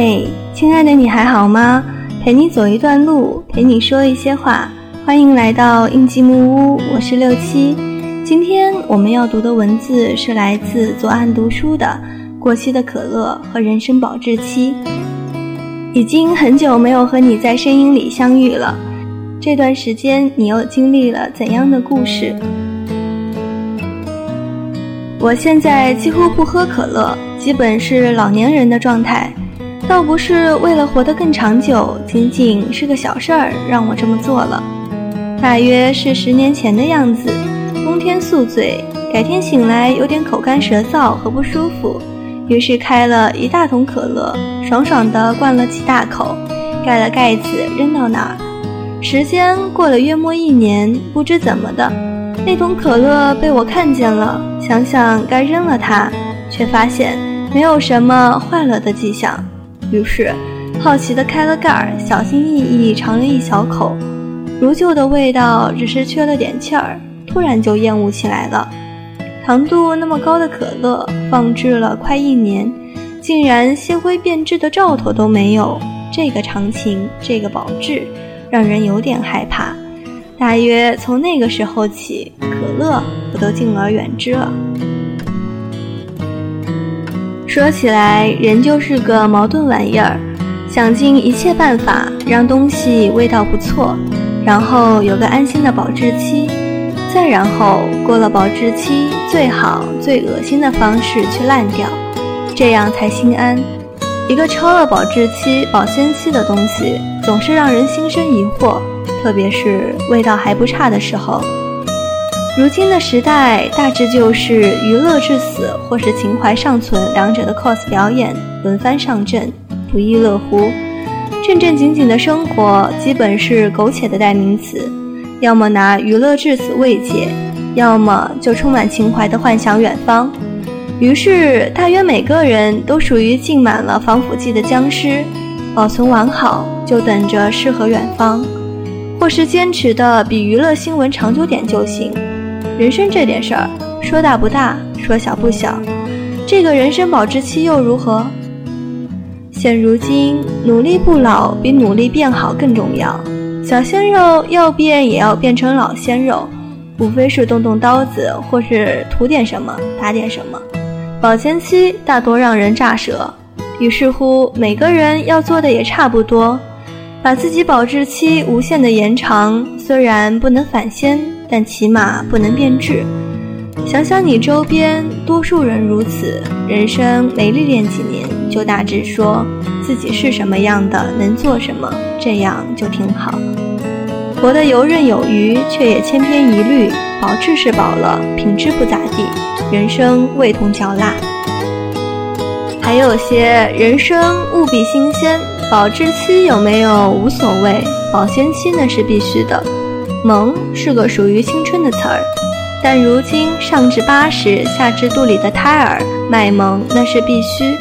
嘿，亲爱的，你还好吗？陪你走一段路，陪你说一些话。欢迎来到印记木屋，我是六七。今天我们要读的文字是来自左岸读书的《过期的可乐和人生保质期》。已经很久没有和你在声音里相遇了，这段时间你又经历了怎样的故事？我现在几乎不喝可乐，基本是老年人的状态。倒不是为了活得更长久，仅仅是个小事儿让我这么做了。大约是十年前的样子，冬天宿醉，改天醒来有点口干舌燥和不舒服，于是开了一大桶可乐，爽爽地灌了几大口，盖了盖子扔到那儿。时间过了约莫一年，不知怎么的，那桶可乐被我看见了，想想该扔了它，却发现没有什么坏了的迹象。于是，好奇地开了盖儿，小心翼翼尝了一小口，如旧的味道，只是缺了点气儿。突然就厌恶起来了。糖度那么高的可乐，放置了快一年，竟然鲜灰变质的兆头都没有。这个长情，这个保质，让人有点害怕。大约从那个时候起，可乐我都敬而远之了。说起来，人就是个矛盾玩意儿，想尽一切办法让东西味道不错，然后有个安心的保质期，再然后过了保质期，最好最恶心的方式去烂掉，这样才心安。一个超了保质期、保鲜期的东西，总是让人心生疑惑，特别是味道还不差的时候。如今的时代，大致就是娱乐至死，或是情怀尚存，两者的 cos 表演轮番上阵，不亦乐乎。正正经经的生活，基本是苟且的代名词，要么拿娱乐至死慰藉，要么就充满情怀的幻想远方。于是，大约每个人都属于浸满了防腐剂的僵尸，保存完好，就等着诗和远方，或是坚持的比娱乐新闻长久点就行。人生这点事儿，说大不大，说小不小，这个人生保质期又如何？现如今，努力不老比努力变好更重要。小鲜肉要变也要变成老鲜肉，无非是动动刀子，或是涂点什么，打点什么。保鲜期大多让人炸舌，于是乎，每个人要做的也差不多，把自己保质期无限的延长，虽然不能返鲜。但起码不能变质。想想你周边多数人如此，人生没历练几年，就大致说自己是什么样的，能做什么，这样就挺好。活得游刃有余，却也千篇一律。保质是保了，品质不咋地，人生味同嚼蜡。还有些人生务必新鲜，保质期有没有无所谓，保鲜期那是必须的。萌是个属于青春的词儿，但如今上至八十，下至肚里的胎儿，卖萌那是必须。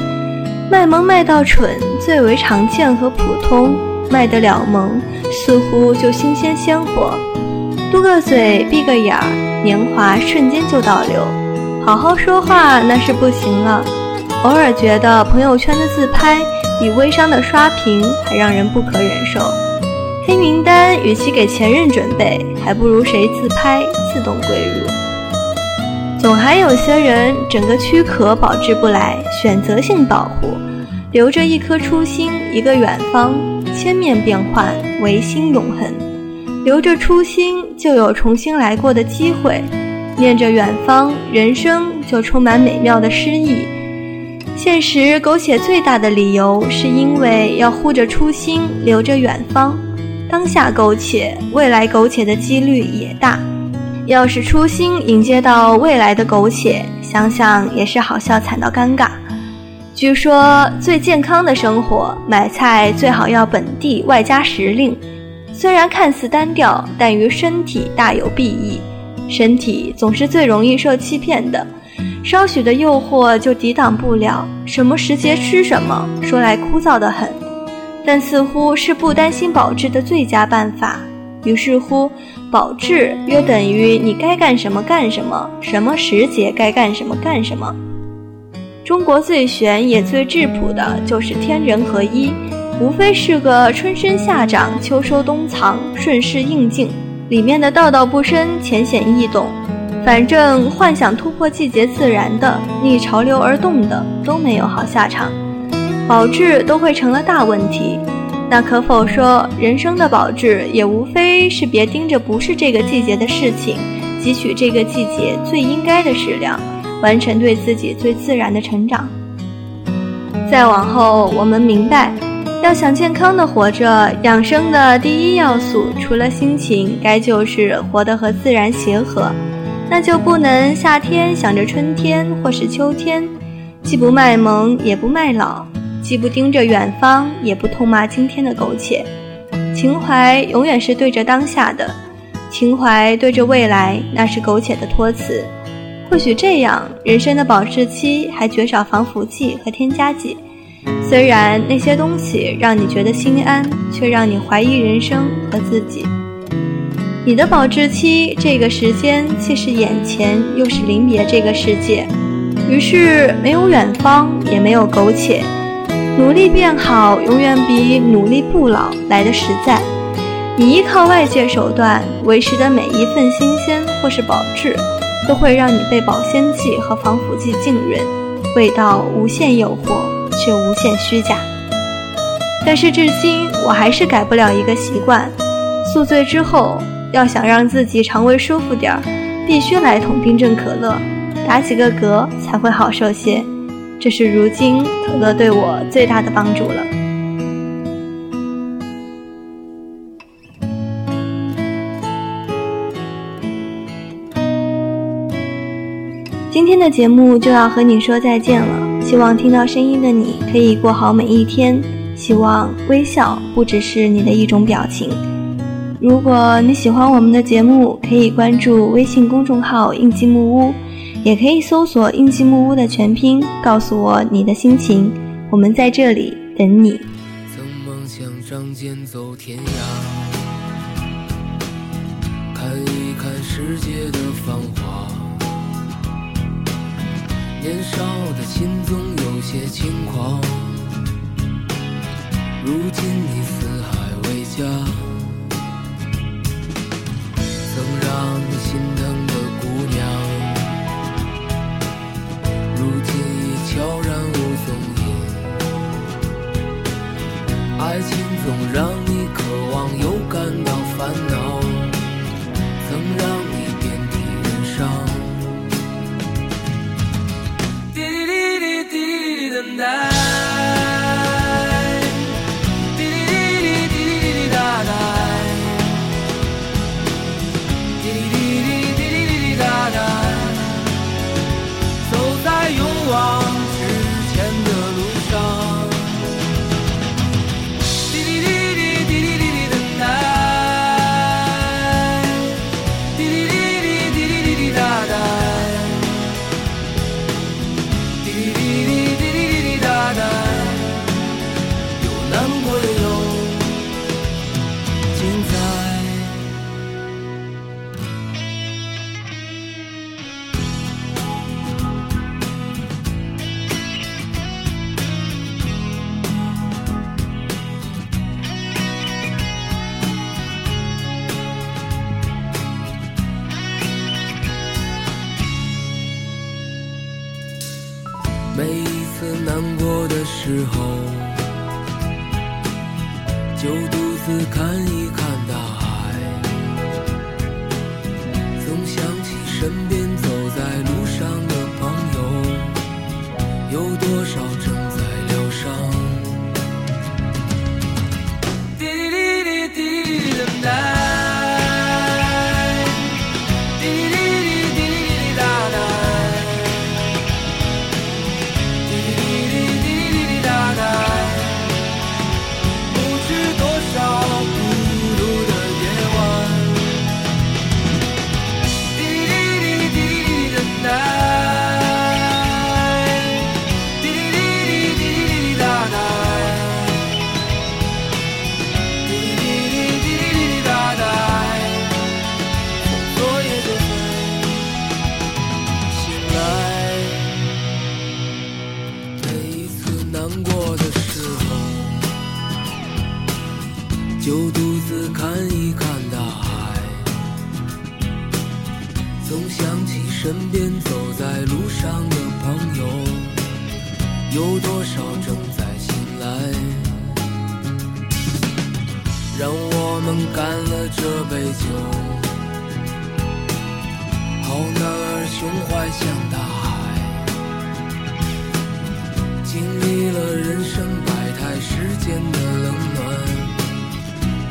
卖萌卖到蠢，最为常见和普通。卖得了萌，似乎就新鲜鲜活。嘟个嘴，闭个眼儿，年华瞬间就倒流。好好说话那是不行了。偶尔觉得朋友圈的自拍比微商的刷屏还让人不可忍受。黑名单与其给前任准备，还不如谁自拍自动归入。总还有些人整个躯壳保质不来，选择性保护，留着一颗初心，一个远方，千面变幻，唯心永恒。留着初心，就有重新来过的机会；念着远方，人生就充满美妙的诗意。现实苟且最大的理由，是因为要护着初心，留着远方。当下苟且，未来苟且的几率也大。要是初心迎接到未来的苟且，想想也是好笑惨到尴尬。据说最健康的生活，买菜最好要本地外加时令。虽然看似单调，但于身体大有裨益。身体总是最容易受欺骗的，稍许的诱惑就抵挡不了。什么时节吃什么，说来枯燥的很。但似乎是不担心保质的最佳办法。于是乎，保质约等于你该干什么干什么，什么时节该干什么干什么。中国最玄也最质朴的就是天人合一，无非是个春生夏长、秋收冬藏、顺势应境，里面的道道不深、浅显易懂。反正幻想突破季节自然的、逆潮流而动的都没有好下场，保质都会成了大问题。那可否说，人生的保质也无非是别盯着不是这个季节的事情，汲取这个季节最应该的食粮，完成对自己最自然的成长。再往后，我们明白，要想健康的活着，养生的第一要素，除了心情，该就是活得和自然协和。那就不能夏天想着春天或是秋天，既不卖萌也不卖老，既不盯着远方也不痛骂今天的苟且。情怀永远是对着当下的，情怀对着未来那是苟且的托词。或许这样，人生的保质期还绝少防腐剂和添加剂。虽然那些东西让你觉得心安，却让你怀疑人生和自己。你的保质期，这个时间既是眼前，又是临别这个世界，于是没有远方，也没有苟且，努力变好，永远比努力不老来的实在。你依靠外界手段维持的每一份新鲜或是保质，都会让你被保鲜剂和防腐剂浸润，味道无限诱惑，却无限虚假。但是至今，我还是改不了一个习惯：宿醉之后。要想让自己肠胃舒服点儿，必须来桶冰镇可乐，打几个嗝才会好受些。这是如今可乐对我最大的帮助了。今天的节目就要和你说再见了，希望听到声音的你可以过好每一天，希望微笑不只是你的一种表情。如果你喜欢我们的节目，可以关注微信公众号“印记木屋”，也可以搜索“印记木屋”的全拼，告诉我你的心情。我们在这里等你。曾梦想仗剑走天涯，看一看世界的繁华。年少的心总有些轻狂，如今你四海为家。曾让你心疼在每一次难过的时候，就独看一看大海，总想起身就独自看一看大海总想起身边走在路上的朋友有多少正在醒来让我们干了这杯酒好男儿胸怀像大海经历了人生百态世间的冷暖